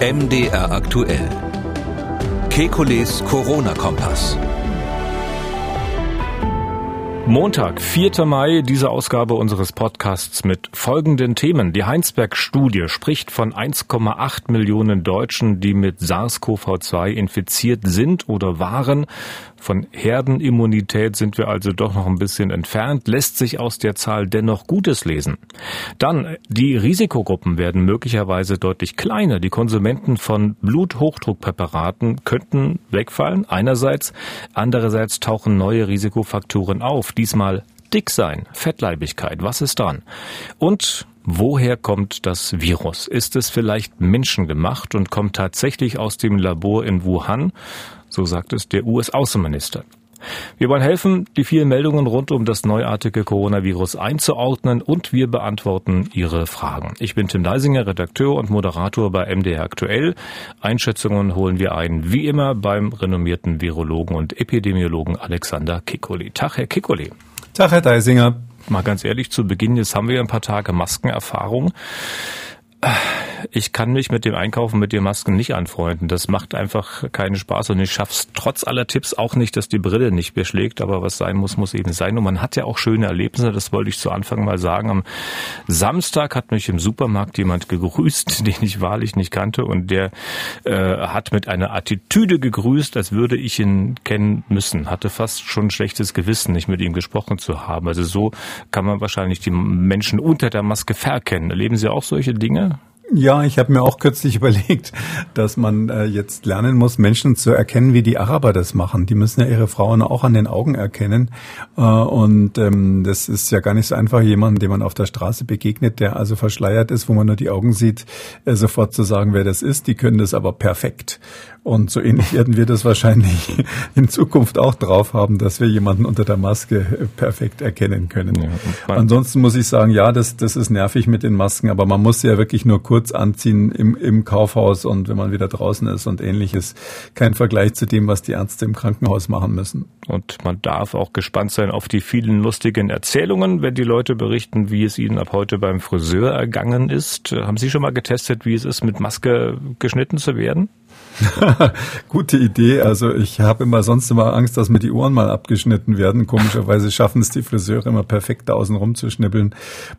MDR aktuell. Kekules Corona-Kompass. Montag, 4. Mai, diese Ausgabe unseres Podcasts mit folgenden Themen. Die Heinsberg-Studie spricht von 1,8 Millionen Deutschen, die mit SARS-CoV-2 infiziert sind oder waren. Von Herdenimmunität sind wir also doch noch ein bisschen entfernt, lässt sich aus der Zahl dennoch Gutes lesen. Dann, die Risikogruppen werden möglicherweise deutlich kleiner. Die Konsumenten von Bluthochdruckpräparaten könnten wegfallen, einerseits. Andererseits tauchen neue Risikofaktoren auf. Diesmal dick sein, Fettleibigkeit, was ist dran? Und Woher kommt das Virus? Ist es vielleicht menschengemacht und kommt tatsächlich aus dem Labor in Wuhan? So sagt es der US-Außenminister. Wir wollen helfen, die vielen Meldungen rund um das neuartige Coronavirus einzuordnen und wir beantworten Ihre Fragen. Ich bin Tim Deisinger, Redakteur und Moderator bei MDR Aktuell. Einschätzungen holen wir ein, wie immer, beim renommierten Virologen und Epidemiologen Alexander Kikoli. Tag, Herr Kikoli. Tag, Herr Deisinger. Mal ganz ehrlich zu Beginn, jetzt haben wir ein paar Tage Maskenerfahrung ich kann mich mit dem Einkaufen mit den Masken nicht anfreunden. Das macht einfach keinen Spaß und ich schaff's trotz aller Tipps auch nicht, dass die Brille nicht beschlägt. Aber was sein muss, muss eben sein. Und man hat ja auch schöne Erlebnisse. Das wollte ich zu Anfang mal sagen. Am Samstag hat mich im Supermarkt jemand gegrüßt, den ich wahrlich nicht kannte. Und der äh, hat mit einer Attitüde gegrüßt, als würde ich ihn kennen müssen. Hatte fast schon ein schlechtes Gewissen, nicht mit ihm gesprochen zu haben. Also so kann man wahrscheinlich die Menschen unter der Maske verkennen. Erleben Sie auch solche Dinge? Ja, ich habe mir auch kürzlich überlegt, dass man äh, jetzt lernen muss, Menschen zu erkennen, wie die Araber das machen. Die müssen ja ihre Frauen auch an den Augen erkennen. Äh, und ähm, das ist ja gar nicht so einfach, jemanden, dem man auf der Straße begegnet, der also verschleiert ist, wo man nur die Augen sieht, äh, sofort zu sagen, wer das ist. Die können das aber perfekt. Und so ähnlich werden wir das wahrscheinlich in Zukunft auch drauf haben, dass wir jemanden unter der Maske perfekt erkennen können. Ja, Ansonsten muss ich sagen, ja, das, das ist nervig mit den Masken, aber man muss sie ja wirklich nur kurz anziehen im, im Kaufhaus und wenn man wieder draußen ist und ähnliches. Kein Vergleich zu dem, was die Ärzte im Krankenhaus machen müssen. Und man darf auch gespannt sein auf die vielen lustigen Erzählungen, wenn die Leute berichten, wie es ihnen ab heute beim Friseur ergangen ist. Haben Sie schon mal getestet, wie es ist, mit Maske geschnitten zu werden? Gute Idee. Also ich habe immer sonst immer Angst, dass mir die Ohren mal abgeschnitten werden. Komischerweise schaffen es die Friseure immer perfekt da außen rumzuschnippeln.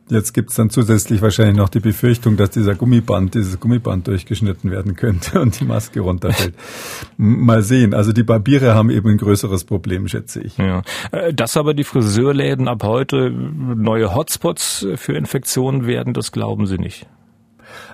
Jetzt gibt es dann zusätzlich wahrscheinlich noch die Befürchtung, dass dieser Gummiband, dieses Gummiband durchgeschnitten werden könnte und die Maske runterfällt. mal sehen. Also die Barbiere haben eben ein größeres Problem, schätze ich. Ja. Äh, dass aber die Friseurläden ab heute neue Hotspots für Infektionen werden, das glauben Sie nicht.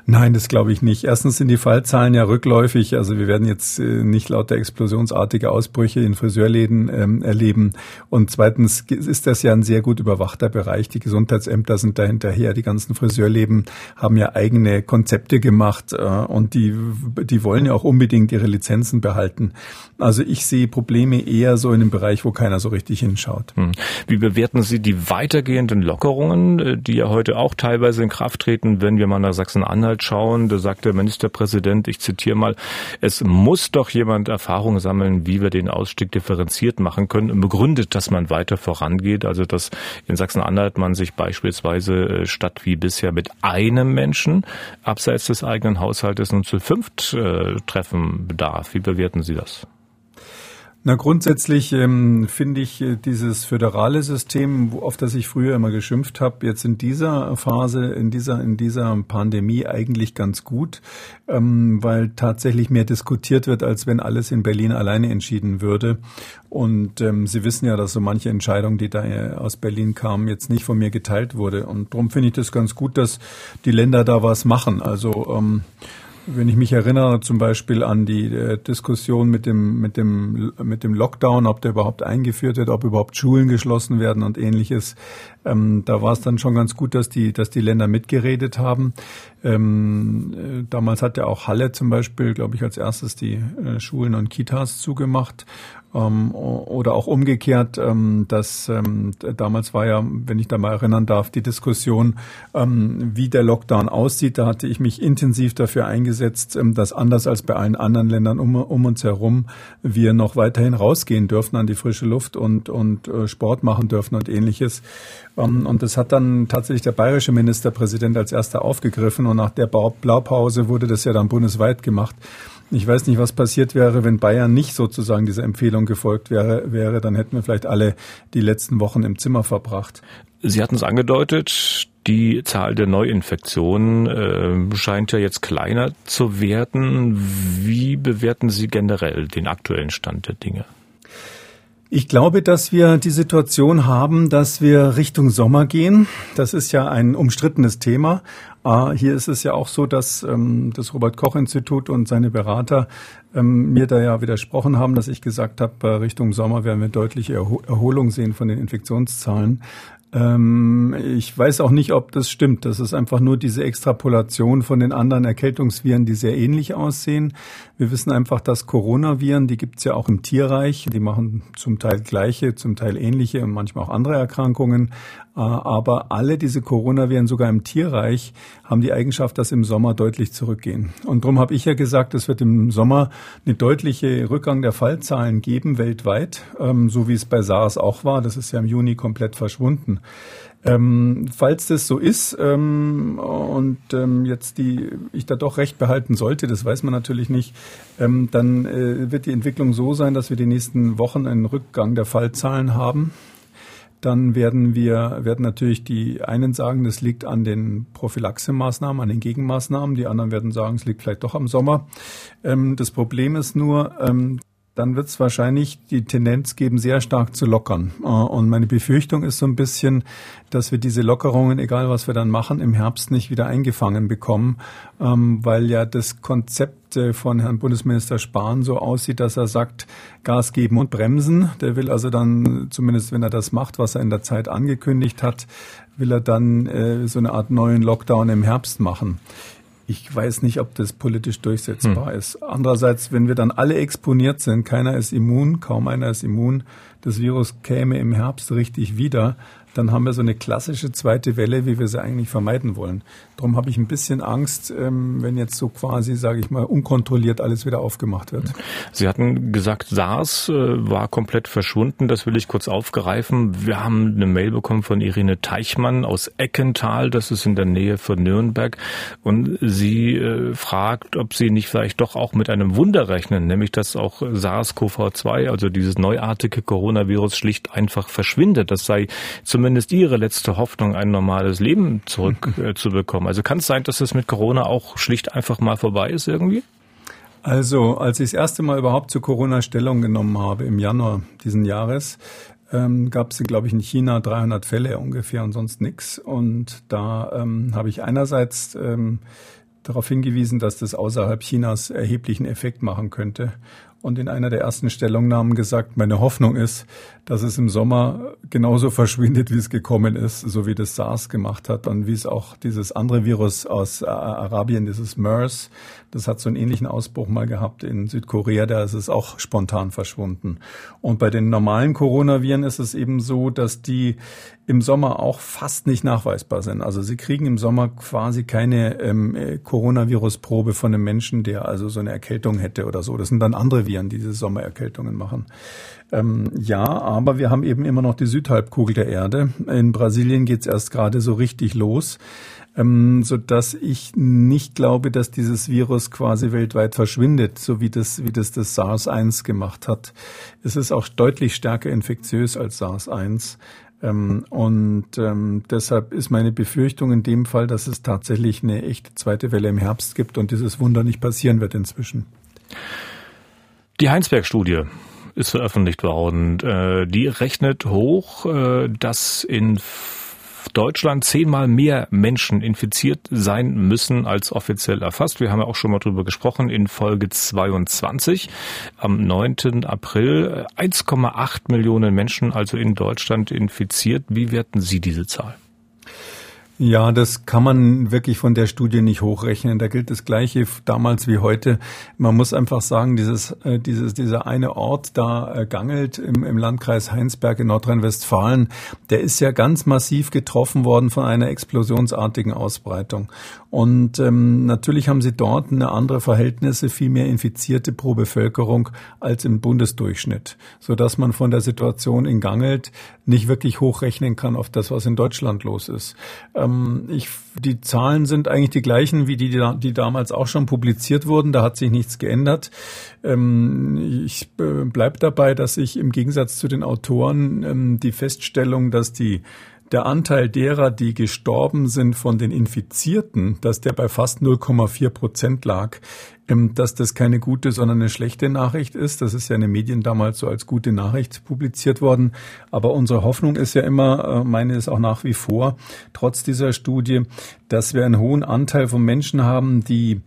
Nein, das glaube ich nicht. Erstens sind die Fallzahlen ja rückläufig. Also wir werden jetzt äh, nicht lauter explosionsartige Ausbrüche in Friseurläden ähm, erleben. Und zweitens ist das ja ein sehr gut überwachter Bereich. Die Gesundheitsämter sind da hinterher. Die ganzen Friseurläden haben ja eigene Konzepte gemacht äh, und die, die wollen ja auch unbedingt ihre Lizenzen behalten. Also ich sehe Probleme eher so in dem Bereich, wo keiner so richtig hinschaut. Hm. Wie bewerten Sie die weitergehenden Lockerungen, äh, die ja heute auch teilweise in Kraft treten, wenn wir mal nach Sachsen-Anhalt Inhalt schauen, da sagt der Ministerpräsident, ich zitiere mal, es muss doch jemand Erfahrung sammeln, wie wir den Ausstieg differenziert machen können begründet, dass man weiter vorangeht, also dass in Sachsen-Anhalt man sich beispielsweise äh, statt wie bisher mit einem Menschen abseits des eigenen Haushaltes nun zu fünft äh, treffen darf. Wie bewerten Sie das? Na, grundsätzlich ähm, finde ich äh, dieses föderale System, auf das ich früher immer geschimpft habe, jetzt in dieser Phase, in dieser, in dieser Pandemie eigentlich ganz gut, ähm, weil tatsächlich mehr diskutiert wird, als wenn alles in Berlin alleine entschieden würde. Und ähm, Sie wissen ja, dass so manche Entscheidung, die da äh, aus Berlin kam, jetzt nicht von mir geteilt wurde. Und darum finde ich das ganz gut, dass die Länder da was machen. Also ähm, wenn ich mich erinnere zum Beispiel an die äh, Diskussion mit dem, mit, dem, mit dem Lockdown, ob der überhaupt eingeführt wird, ob überhaupt Schulen geschlossen werden und ähnliches, ähm, da war es dann schon ganz gut, dass die, dass die Länder mitgeredet haben. Ähm, äh, damals hat ja auch Halle zum Beispiel, glaube ich, als erstes die äh, Schulen und Kitas zugemacht. Ähm, oder auch umgekehrt, ähm, dass ähm, damals war ja, wenn ich da mal erinnern darf, die Diskussion, ähm, wie der Lockdown aussieht. Da hatte ich mich intensiv dafür eingesetzt, ähm, dass anders als bei allen anderen Ländern um, um uns herum wir noch weiterhin rausgehen dürfen an die frische Luft und, und äh, Sport machen dürfen und ähnliches. Ähm, und das hat dann tatsächlich der bayerische Ministerpräsident als erster aufgegriffen nach der Blaupause wurde das ja dann bundesweit gemacht. Ich weiß nicht, was passiert wäre, wenn Bayern nicht sozusagen dieser Empfehlung gefolgt wäre, wäre, dann hätten wir vielleicht alle die letzten Wochen im Zimmer verbracht. Sie hatten es angedeutet, die Zahl der Neuinfektionen äh, scheint ja jetzt kleiner zu werden. Wie bewerten Sie generell den aktuellen Stand der Dinge? Ich glaube, dass wir die Situation haben, dass wir Richtung Sommer gehen. Das ist ja ein umstrittenes Thema. Ah, hier ist es ja auch so, dass ähm, das Robert Koch Institut und seine Berater ähm, mir da ja widersprochen haben, dass ich gesagt habe, äh, Richtung Sommer werden wir deutliche Erholung sehen von den Infektionszahlen. Ähm, ich weiß auch nicht, ob das stimmt. Das ist einfach nur diese Extrapolation von den anderen Erkältungsviren, die sehr ähnlich aussehen. Wir wissen einfach, dass Coronaviren, die gibt es ja auch im Tierreich, die machen zum Teil gleiche, zum Teil ähnliche und manchmal auch andere Erkrankungen. Äh, aber alle diese Coronaviren, sogar im Tierreich, haben die Eigenschaft, dass im Sommer deutlich zurückgehen. Und darum habe ich ja gesagt, es wird im Sommer eine deutliche Rückgang der Fallzahlen geben weltweit, ähm, so wie es bei SARS auch war. Das ist ja im Juni komplett verschwunden. Ähm, falls das so ist ähm, und ähm, jetzt die ich da doch recht behalten sollte, das weiß man natürlich nicht, ähm, dann äh, wird die Entwicklung so sein, dass wir die nächsten Wochen einen Rückgang der Fallzahlen haben. Dann werden wir werden natürlich die einen sagen, das liegt an den Prophylaxemaßnahmen, an den Gegenmaßnahmen. Die anderen werden sagen, es liegt vielleicht doch am Sommer. Ähm, das Problem ist nur, ähm, dann wird es wahrscheinlich die Tendenz geben, sehr stark zu lockern. Äh, und meine Befürchtung ist so ein bisschen, dass wir diese Lockerungen, egal was wir dann machen, im Herbst nicht wieder eingefangen bekommen, ähm, weil ja das Konzept äh, von Herrn Bundesminister Spahn so aussieht, dass er sagt, Gas geben und bremsen. Der will also dann, zumindest wenn er das macht, was er in der Zeit angekündigt hat, will er dann äh, so eine Art neuen Lockdown im Herbst machen. Ich weiß nicht, ob das politisch durchsetzbar hm. ist. Andererseits, wenn wir dann alle exponiert sind, keiner ist immun, kaum einer ist immun, das Virus käme im Herbst richtig wieder, dann haben wir so eine klassische zweite Welle, wie wir sie eigentlich vermeiden wollen. Darum habe ich ein bisschen Angst, ähm, wenn jetzt so quasi, sage ich mal, unkontrolliert alles wieder aufgemacht wird. Sie hatten gesagt, SARS äh, war komplett verschwunden. Das will ich kurz aufgreifen. Wir haben eine Mail bekommen von Irene Teichmann aus Eckental. Das ist in der Nähe von Nürnberg. Und sie äh, fragt, ob sie nicht vielleicht doch auch mit einem Wunder rechnen, nämlich dass auch SARS-CoV-2, also dieses neuartige Coronavirus, schlicht einfach verschwindet. Das sei zumindest ihre letzte Hoffnung, ein normales Leben zurückzubekommen. Äh. Also kann es sein, dass es mit Corona auch schlicht einfach mal vorbei ist irgendwie? Also, als ich das erste Mal überhaupt zu Corona Stellung genommen habe im Januar diesen Jahres, ähm, gab es, glaube ich, in China 300 Fälle ungefähr und sonst nichts. Und da ähm, habe ich einerseits ähm, darauf hingewiesen, dass das außerhalb Chinas erheblichen Effekt machen könnte und in einer der ersten Stellungnahmen gesagt, meine Hoffnung ist, dass es im Sommer genauso verschwindet, wie es gekommen ist, so wie das SARS gemacht hat und wie es auch dieses andere Virus aus äh, Arabien, dieses MERS, das hat so einen ähnlichen Ausbruch mal gehabt in Südkorea, da ist es auch spontan verschwunden. Und bei den normalen Coronaviren ist es eben so, dass die im Sommer auch fast nicht nachweisbar sind. Also sie kriegen im Sommer quasi keine ähm, Coronavirus-Probe von einem Menschen, der also so eine Erkältung hätte oder so. Das sind dann andere Viren, die diese Sommererkältungen machen. Ähm, ja, aber wir haben eben immer noch die Südhalbkugel der Erde. In Brasilien geht's erst gerade so richtig los ähm, so dass ich nicht glaube, dass dieses Virus quasi weltweit verschwindet, so wie das, wie das das SARS-1 gemacht hat. Es ist auch deutlich stärker infektiös als SARS-1. Ähm, und ähm, deshalb ist meine Befürchtung in dem Fall, dass es tatsächlich eine echte zweite Welle im Herbst gibt und dieses Wunder nicht passieren wird inzwischen. Die Heinsberg-Studie ist veröffentlicht worden. Äh, die rechnet hoch, äh, dass in Deutschland zehnmal mehr Menschen infiziert sein müssen als offiziell erfasst. Wir haben ja auch schon mal drüber gesprochen in Folge 22 am 9. April. 1,8 Millionen Menschen also in Deutschland infiziert. Wie werten Sie diese Zahl? Ja, das kann man wirklich von der Studie nicht hochrechnen. Da gilt das Gleiche damals wie heute. Man muss einfach sagen, dieses, äh, dieses, dieser eine Ort da äh, Gangelt im, im Landkreis Heinsberg in Nordrhein-Westfalen, der ist ja ganz massiv getroffen worden von einer explosionsartigen Ausbreitung. Und ähm, natürlich haben sie dort eine andere Verhältnisse, viel mehr Infizierte pro Bevölkerung als im Bundesdurchschnitt, so dass man von der Situation in Gangelt nicht wirklich hochrechnen kann auf das, was in Deutschland los ist. Ich, die Zahlen sind eigentlich die gleichen wie die, die damals auch schon publiziert wurden. Da hat sich nichts geändert. Ähm, ich äh, bleibe dabei, dass ich im Gegensatz zu den Autoren ähm, die Feststellung, dass die der Anteil derer, die gestorben sind von den Infizierten, dass der bei fast 0,4 Prozent lag, ähm, dass das keine gute, sondern eine schlechte Nachricht ist. Das ist ja in den Medien damals so als gute Nachricht publiziert worden. Aber unsere Hoffnung ist ja immer, äh, meine ist auch nach wie vor, trotz dieser Studie, dass wir einen hohen Anteil von Menschen haben, die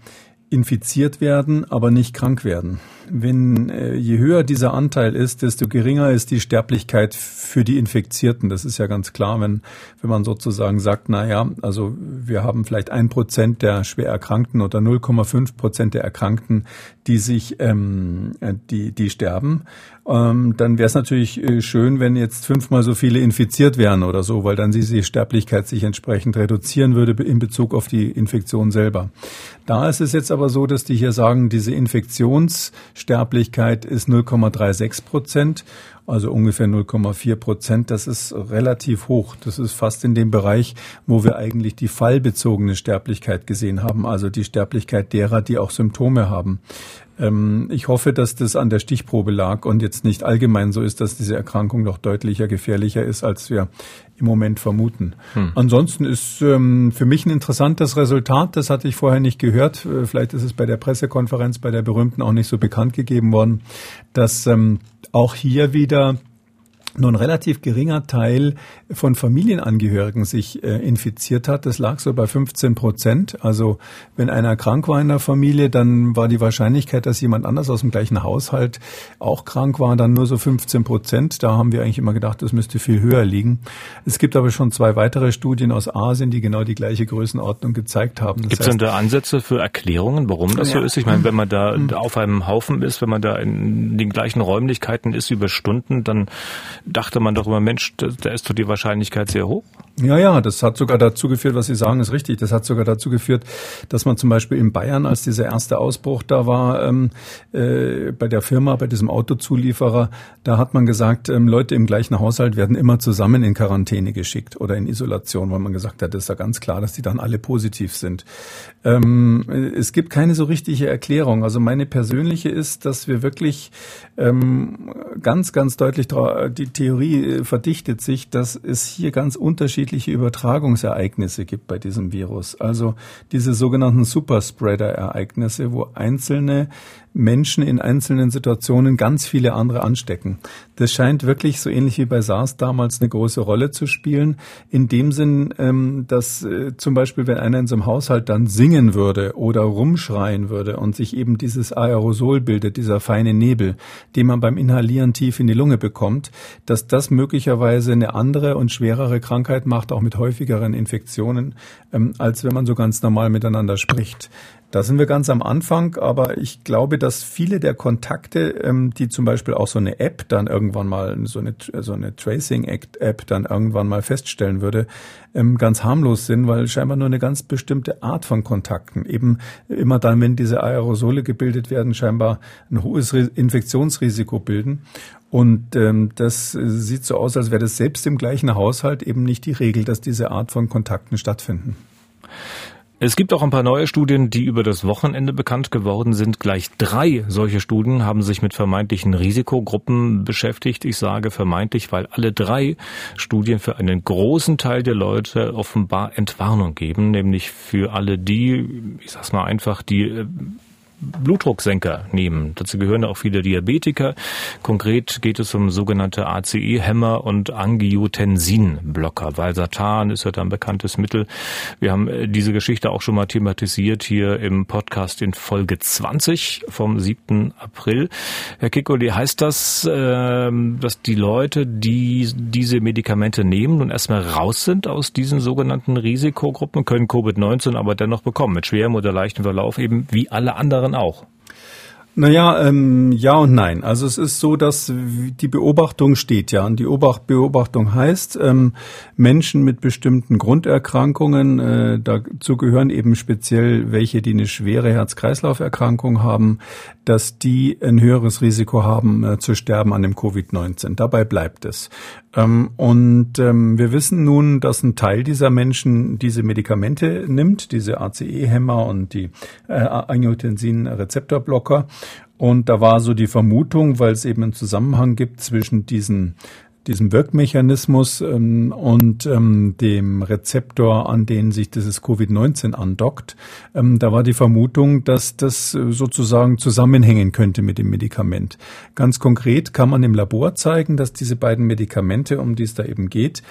infiziert werden, aber nicht krank werden wenn äh, je höher dieser Anteil ist, desto geringer ist die Sterblichkeit für die Infizierten. Das ist ja ganz klar, wenn, wenn man sozusagen sagt, na ja, also wir haben vielleicht ein Prozent der schwer Erkrankten oder 0,5 Prozent der Erkrankten, die sich, ähm, die, die sterben. Ähm, dann wäre es natürlich äh, schön, wenn jetzt fünfmal so viele infiziert wären oder so, weil dann diese Sterblichkeit sich entsprechend reduzieren würde in Bezug auf die Infektion selber. Da ist es jetzt aber so, dass die hier sagen, diese Infektions Sterblichkeit ist 0,36 Prozent, also ungefähr 0,4 Prozent. Das ist relativ hoch. Das ist fast in dem Bereich, wo wir eigentlich die fallbezogene Sterblichkeit gesehen haben, also die Sterblichkeit derer, die auch Symptome haben. Ähm, ich hoffe, dass das an der Stichprobe lag und jetzt nicht allgemein so ist, dass diese Erkrankung doch deutlicher gefährlicher ist, als wir im Moment vermuten. Hm. Ansonsten ist ähm, für mich ein interessantes Resultat, das hatte ich vorher nicht gehört. Äh, vielleicht ist es bei der Pressekonferenz, bei der berühmten auch nicht so bekannt gegeben worden, dass ähm, auch hier wieder nur ein relativ geringer Teil von Familienangehörigen sich äh, infiziert hat. Das lag so bei 15 Prozent. Also wenn einer krank war in der Familie, dann war die Wahrscheinlichkeit, dass jemand anders aus dem gleichen Haushalt auch krank war, dann nur so 15 Prozent. Da haben wir eigentlich immer gedacht, das müsste viel höher liegen. Es gibt aber schon zwei weitere Studien aus Asien, die genau die gleiche Größenordnung gezeigt haben. Gibt es denn da Ansätze für Erklärungen, warum das ja. so ist? Ich meine, wenn man da mhm. auf einem Haufen ist, wenn man da in den gleichen Räumlichkeiten ist über Stunden, dann dachte man doch immer, Mensch, da ist doch die Wahrscheinlichkeit sehr hoch. Ja, ja, das hat sogar dazu geführt, was Sie sagen, ist richtig. Das hat sogar dazu geführt, dass man zum Beispiel in Bayern, als dieser erste Ausbruch da war, ähm, äh, bei der Firma, bei diesem Autozulieferer, da hat man gesagt, ähm, Leute im gleichen Haushalt werden immer zusammen in Quarantäne geschickt oder in Isolation, weil man gesagt hat, das ist ja ganz klar, dass die dann alle positiv sind. Ähm, es gibt keine so richtige Erklärung. Also meine persönliche ist, dass wir wirklich ähm, ganz, ganz deutlich die Theorie äh, verdichtet sich, dass es hier ganz unterschiedliche Übertragungsereignisse gibt bei diesem Virus. Also diese sogenannten Superspreader-Ereignisse, wo einzelne Menschen in einzelnen Situationen ganz viele andere anstecken. Das scheint wirklich so ähnlich wie bei SARS damals eine große Rolle zu spielen. In dem Sinn, ähm, dass äh, zum Beispiel, wenn einer in so einem Haushalt dann singen würde oder rumschreien würde und sich eben dieses Aerosol bildet, dieser feine Nebel, den man beim Inhalieren tief in die Lunge bekommt, dass das möglicherweise eine andere und schwerere Krankheit macht, auch mit häufigeren Infektionen, ähm, als wenn man so ganz normal miteinander spricht. Da sind wir ganz am Anfang, aber ich glaube, dass viele der Kontakte, ähm, die zum Beispiel auch so eine App dann irgendwann mal, so eine, so eine Tracing-App dann irgendwann mal feststellen würde, ähm, ganz harmlos sind, weil scheinbar nur eine ganz bestimmte Art von Kontakten, eben immer dann, wenn diese Aerosole gebildet werden, scheinbar ein hohes Infektionsrisiko bilden. Und ähm, das sieht so aus, als wäre das selbst im gleichen Haushalt eben nicht die Regel, dass diese Art von Kontakten stattfinden. Es gibt auch ein paar neue Studien, die über das Wochenende bekannt geworden sind. Gleich drei solche Studien haben sich mit vermeintlichen Risikogruppen beschäftigt. Ich sage vermeintlich, weil alle drei Studien für einen großen Teil der Leute offenbar Entwarnung geben, nämlich für alle die, ich sag's mal einfach, die äh, Blutdrucksenker nehmen. Dazu gehören auch viele Diabetiker. Konkret geht es um sogenannte ACE-Hämmer und Angiotensin-Blocker. Valsartan ist ja da ein bekanntes Mittel. Wir haben äh, diese Geschichte auch schon mal thematisiert hier im Podcast in Folge 20 vom 7. April. Herr Kikoli, heißt das, ähm, dass die Leute, die diese Medikamente nehmen und erstmal raus sind aus diesen sogenannten Risikogruppen, können Covid-19 aber dennoch bekommen, mit schwerem oder leichtem Verlauf eben wie alle anderen anderen auch. Naja, ähm, ja und nein. Also es ist so, dass die Beobachtung steht ja. Und die Beobachtung heißt, ähm, Menschen mit bestimmten Grunderkrankungen, äh, dazu gehören eben speziell welche, die eine schwere Herz-Kreislauf-Erkrankung haben, dass die ein höheres Risiko haben äh, zu sterben an dem Covid-19. Dabei bleibt es. Ähm, und ähm, wir wissen nun, dass ein Teil dieser Menschen diese Medikamente nimmt, diese ACE-Hämmer und die äh, Angiotensin-Rezeptorblocker. Und da war so die Vermutung, weil es eben einen Zusammenhang gibt zwischen diesen diesem Wirkmechanismus ähm, und ähm, dem Rezeptor, an den sich dieses Covid-19 andockt. Ähm, da war die Vermutung, dass das sozusagen zusammenhängen könnte mit dem Medikament. Ganz konkret kann man im Labor zeigen, dass diese beiden Medikamente, um die es da eben geht,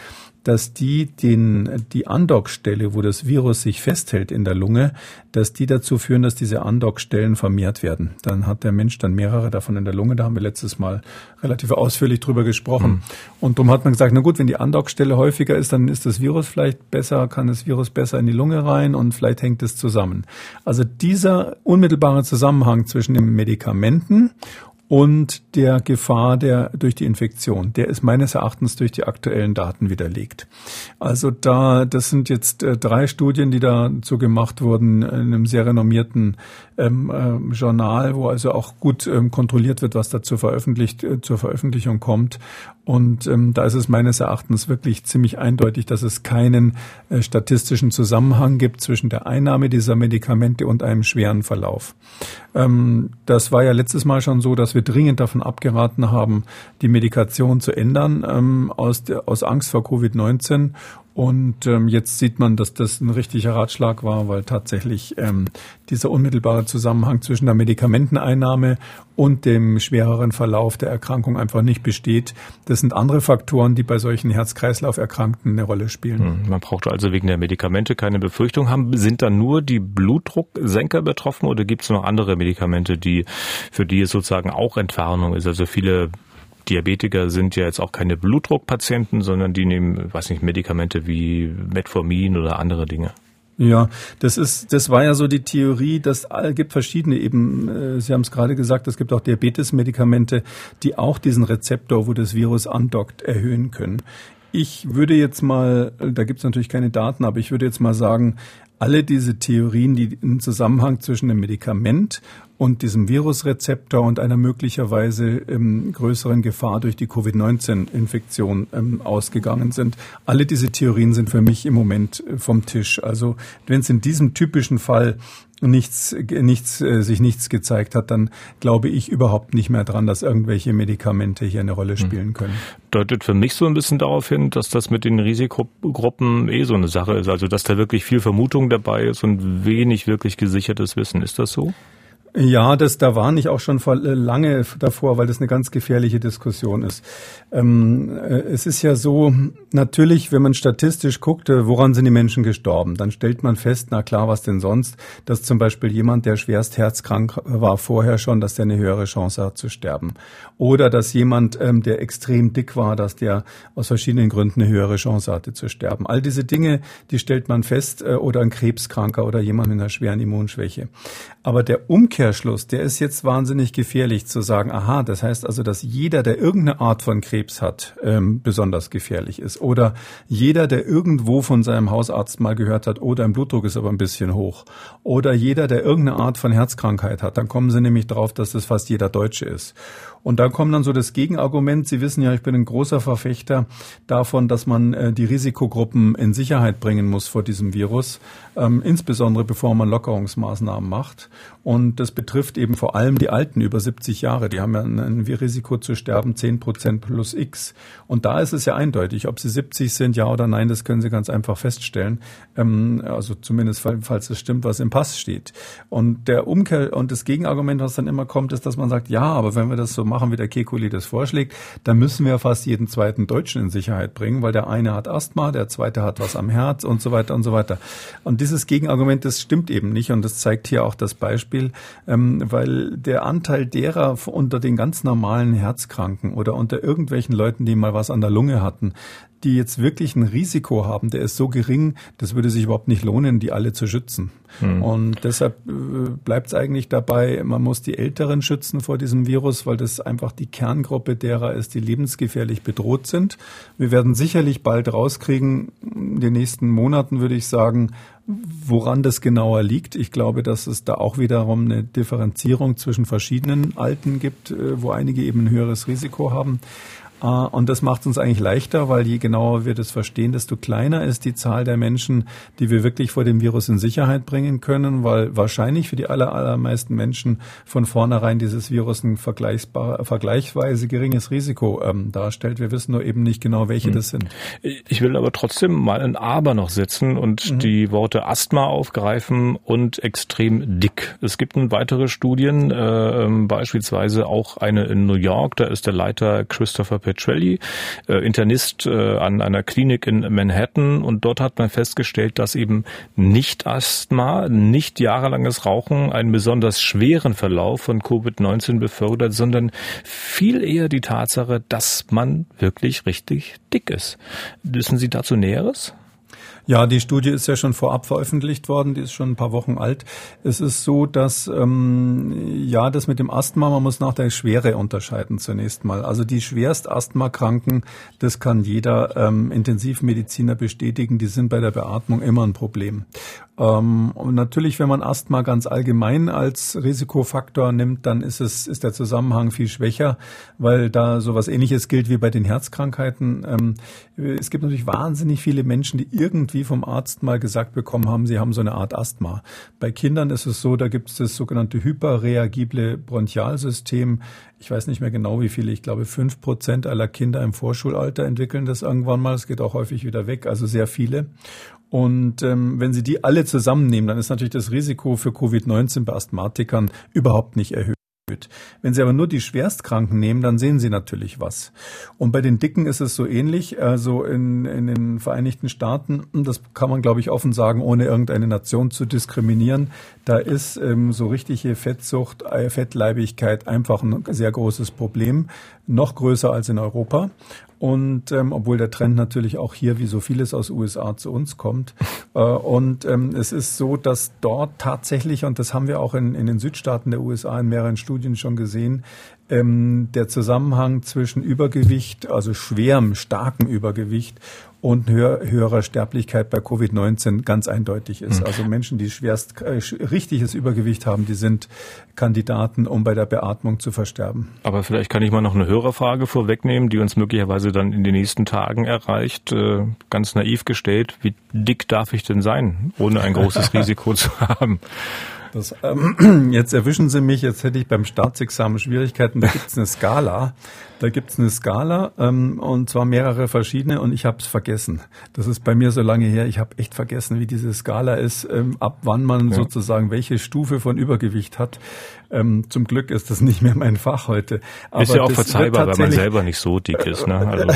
dass die den, die Andockstelle, wo das Virus sich festhält in der Lunge, dass die dazu führen, dass diese Andockstellen vermehrt werden. Dann hat der Mensch dann mehrere davon in der Lunge. Da haben wir letztes Mal relativ ausführlich drüber gesprochen. Mhm. Und darum hat man gesagt, na gut, wenn die Andockstelle häufiger ist, dann ist das Virus vielleicht besser, kann das Virus besser in die Lunge rein und vielleicht hängt es zusammen. Also dieser unmittelbare Zusammenhang zwischen den Medikamenten und der Gefahr der durch die Infektion. Der ist meines Erachtens durch die aktuellen Daten widerlegt. Also da, das sind jetzt äh, drei Studien, die dazu gemacht wurden in einem sehr renommierten ähm, äh, Journal, wo also auch gut ähm, kontrolliert wird, was da zur, veröffentlicht, äh, zur Veröffentlichung kommt. Und ähm, da ist es meines Erachtens wirklich ziemlich eindeutig, dass es keinen äh, statistischen Zusammenhang gibt zwischen der Einnahme dieser Medikamente und einem schweren Verlauf. Ähm, das war ja letztes Mal schon so, dass wir dringend davon abgeraten haben, die Medikation zu ändern ähm, aus, der, aus Angst vor Covid-19 und ähm, jetzt sieht man, dass das ein richtiger Ratschlag war, weil tatsächlich ähm, dieser unmittelbare Zusammenhang zwischen der Medikamenteneinnahme und dem schwereren Verlauf der Erkrankung einfach nicht besteht. Das sind andere Faktoren, die bei solchen Herz-Kreislauf-Erkrankten eine Rolle spielen. Hm, man braucht also wegen der Medikamente keine Befürchtung haben. Sind dann nur die Blutdrucksenker betroffen oder gibt es noch andere Medikamente, die für die es sozusagen auch Entfernung ist? Also viele Diabetiker sind ja jetzt auch keine Blutdruckpatienten, sondern die nehmen, weiß nicht, Medikamente wie Metformin oder andere Dinge. Ja, das ist, das war ja so die Theorie, dass gibt verschiedene eben, äh, Sie haben es gerade gesagt, es gibt auch Diabetesmedikamente, die auch diesen Rezeptor, wo das Virus andockt, erhöhen können. Ich würde jetzt mal, da gibt es natürlich keine Daten, aber ich würde jetzt mal sagen, alle diese Theorien, die einen Zusammenhang zwischen dem Medikament und diesem Virusrezeptor und einer möglicherweise ähm, größeren Gefahr durch die Covid-19-Infektion ähm, ausgegangen sind. Alle diese Theorien sind für mich im Moment äh, vom Tisch. Also wenn es in diesem typischen Fall nichts, nichts, äh, sich nichts gezeigt hat, dann glaube ich überhaupt nicht mehr dran, dass irgendwelche Medikamente hier eine Rolle hm. spielen können. Deutet für mich so ein bisschen darauf hin, dass das mit den Risikogruppen eh so eine Sache ist. Also dass da wirklich viel Vermutung dabei ist und wenig wirklich gesichertes Wissen. Ist das so? Ja, das, da warne ich auch schon vor, äh, lange davor, weil das eine ganz gefährliche Diskussion ist. Ähm, äh, es ist ja so, natürlich, wenn man statistisch guckt, äh, woran sind die Menschen gestorben, dann stellt man fest, na klar, was denn sonst, dass zum Beispiel jemand, der schwerst herzkrank war vorher schon, dass der eine höhere Chance hat zu sterben. Oder dass jemand, ähm, der extrem dick war, dass der aus verschiedenen Gründen eine höhere Chance hatte zu sterben. All diese Dinge, die stellt man fest, äh, oder ein Krebskranker oder jemand mit einer schweren Immunschwäche. Aber der Umkehrschluss, der ist jetzt wahnsinnig gefährlich zu sagen, aha, das heißt also, dass jeder, der irgendeine Art von Krebs hat, ähm, besonders gefährlich ist. Oder jeder, der irgendwo von seinem Hausarzt mal gehört hat, oh, dein Blutdruck ist aber ein bisschen hoch. Oder jeder, der irgendeine Art von Herzkrankheit hat. Dann kommen sie nämlich drauf, dass das fast jeder Deutsche ist. Und da kommt dann so das Gegenargument. Sie wissen ja, ich bin ein großer Verfechter davon, dass man äh, die Risikogruppen in Sicherheit bringen muss vor diesem Virus, ähm, insbesondere bevor man Lockerungsmaßnahmen macht. Und das betrifft eben vor allem die Alten über 70 Jahre. Die haben ja ein, Risiko zu sterben 10 Prozent plus X. Und da ist es ja eindeutig, ob sie 70 sind, ja oder nein, das können Sie ganz einfach feststellen. Ähm, also zumindest falls es stimmt, was im Pass steht. Und der Umkehr und das Gegenargument, was dann immer kommt, ist, dass man sagt, ja, aber wenn wir das so machen, machen, wie der Kekuli das vorschlägt, dann müssen wir fast jeden zweiten Deutschen in Sicherheit bringen, weil der eine hat Asthma, der zweite hat was am Herz und so weiter und so weiter. Und dieses Gegenargument, das stimmt eben nicht und das zeigt hier auch das Beispiel, ähm, weil der Anteil derer unter den ganz normalen Herzkranken oder unter irgendwelchen Leuten, die mal was an der Lunge hatten, die jetzt wirklich ein Risiko haben, der ist so gering, das würde sich überhaupt nicht lohnen, die alle zu schützen. Hm. Und deshalb äh, bleibt es eigentlich dabei, man muss die Älteren schützen vor diesem Virus, weil das einfach die Kerngruppe derer ist, die lebensgefährlich bedroht sind. Wir werden sicherlich bald rauskriegen, in den nächsten Monaten würde ich sagen, woran das genauer liegt. Ich glaube, dass es da auch wiederum eine Differenzierung zwischen verschiedenen Alten gibt, äh, wo einige eben ein höheres Risiko haben. Äh, und das macht uns eigentlich leichter, weil je genauer wir das verstehen, desto kleiner ist die Zahl der Menschen, die wir wirklich vor dem Virus in Sicherheit bringen können, weil wahrscheinlich für die aller, allermeisten Menschen von vornherein dieses Virus ein vergleichbar, vergleichsweise geringes Risiko ähm, darstellt. Wir wissen nur eben nicht genau, welche mhm. das sind. Ich will aber trotzdem mal ein Aber noch setzen und mhm. die Worte Asthma aufgreifen und extrem dick. Es gibt weitere Studien, äh, ähm, beispielsweise auch eine in New York, da ist der Leiter Christopher Petrelli, äh, Internist äh, an einer Klinik in Manhattan und dort hat man festgestellt, dass eben nicht Asthma, nicht jahrelanges Rauchen einen besonders schweren Verlauf von Covid-19 befördert, sondern viel eher die Tatsache, dass man wirklich richtig dick ist. Wissen Sie dazu Näheres? Ja, die Studie ist ja schon vorab veröffentlicht worden, die ist schon ein paar Wochen alt. Es ist so, dass ähm, ja, das mit dem Asthma, man muss nach der Schwere unterscheiden zunächst mal. Also die schwerst Asthmakranken, das kann jeder ähm, Intensivmediziner bestätigen, die sind bei der Beatmung immer ein Problem. Ähm, und natürlich, wenn man Asthma ganz allgemein als Risikofaktor nimmt, dann ist es ist der Zusammenhang viel schwächer, weil da sowas Ähnliches gilt wie bei den Herzkrankheiten. Ähm, es gibt natürlich wahnsinnig viele Menschen, die irgendwie vom Arzt mal gesagt bekommen haben, sie haben so eine Art Asthma. Bei Kindern ist es so, da gibt es das sogenannte hyperreagible Bronchialsystem. Ich weiß nicht mehr genau, wie viele. Ich glaube, fünf Prozent aller Kinder im Vorschulalter entwickeln das irgendwann mal. Es geht auch häufig wieder weg, also sehr viele. Und ähm, wenn Sie die alle zusammennehmen, dann ist natürlich das Risiko für Covid-19 bei Asthmatikern überhaupt nicht erhöht. Wenn Sie aber nur die Schwerstkranken nehmen, dann sehen Sie natürlich was. Und bei den Dicken ist es so ähnlich. Also in, in den Vereinigten Staaten, das kann man glaube ich offen sagen, ohne irgendeine Nation zu diskriminieren, da ist ähm, so richtige Fettsucht, äh, Fettleibigkeit einfach ein sehr großes Problem, noch größer als in Europa. Und ähm, obwohl der Trend natürlich auch hier wie so vieles aus USA zu uns kommt. Äh, und ähm, es ist so, dass dort tatsächlich, und das haben wir auch in, in den Südstaaten der USA in mehreren Studien schon gesehen, ähm, der Zusammenhang zwischen Übergewicht, also schwerem, starkem Übergewicht und höher, höherer Sterblichkeit bei Covid-19 ganz eindeutig ist. Mhm. Also Menschen, die schwerst äh, richtiges Übergewicht haben, die sind Kandidaten, um bei der Beatmung zu versterben. Aber vielleicht kann ich mal noch eine Hörerfrage vorwegnehmen, die uns möglicherweise dann in den nächsten Tagen erreicht. Äh, ganz naiv gestellt, wie dick darf ich denn sein, ohne ein großes Risiko zu haben? Das, ähm, jetzt erwischen Sie mich, jetzt hätte ich beim Staatsexamen Schwierigkeiten. Da gibt es eine Skala. Da gibt es eine Skala ähm, und zwar mehrere verschiedene und ich habe es vergessen. Das ist bei mir so lange her. Ich habe echt vergessen, wie diese Skala ist, ähm, ab wann man ja. sozusagen welche Stufe von Übergewicht hat. Ähm, zum Glück ist das nicht mehr mein Fach heute. Aber ist ja auch verzeihbar, weil man selber nicht so dick ist. Ne? Also.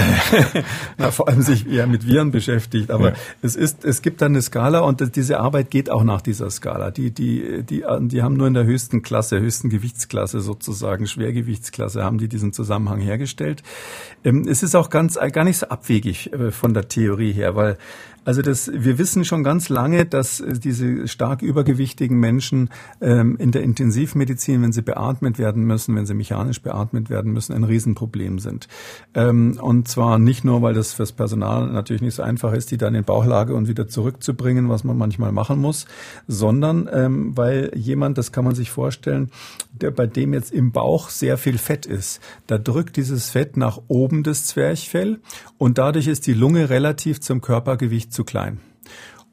Na, vor allem sich eher mit Viren beschäftigt. Aber ja. es ist, es gibt dann eine Skala und diese Arbeit geht auch nach dieser Skala. Die, die, die, die haben nur in der höchsten Klasse, höchsten Gewichtsklasse sozusagen, Schwergewichtsklasse, haben die diesen Zusammenhang her hergestellt. Ähm, es ist auch ganz gar nicht so abwegig äh, von der Theorie her, weil also das, wir wissen schon ganz lange, dass äh, diese stark übergewichtigen Menschen ähm, in der Intensivmedizin, wenn sie beatmet werden müssen, wenn sie mechanisch beatmet werden müssen, ein Riesenproblem sind. Ähm, und zwar nicht nur, weil das fürs Personal natürlich nicht so einfach ist, die dann in Bauchlage und wieder zurückzubringen, was man manchmal machen muss, sondern ähm, weil jemand, das kann man sich vorstellen, der bei dem jetzt im Bauch sehr viel Fett ist, da drückt dieses Fett nach oben das Zwerchfell und dadurch ist die Lunge relativ zum Körpergewicht zu klein.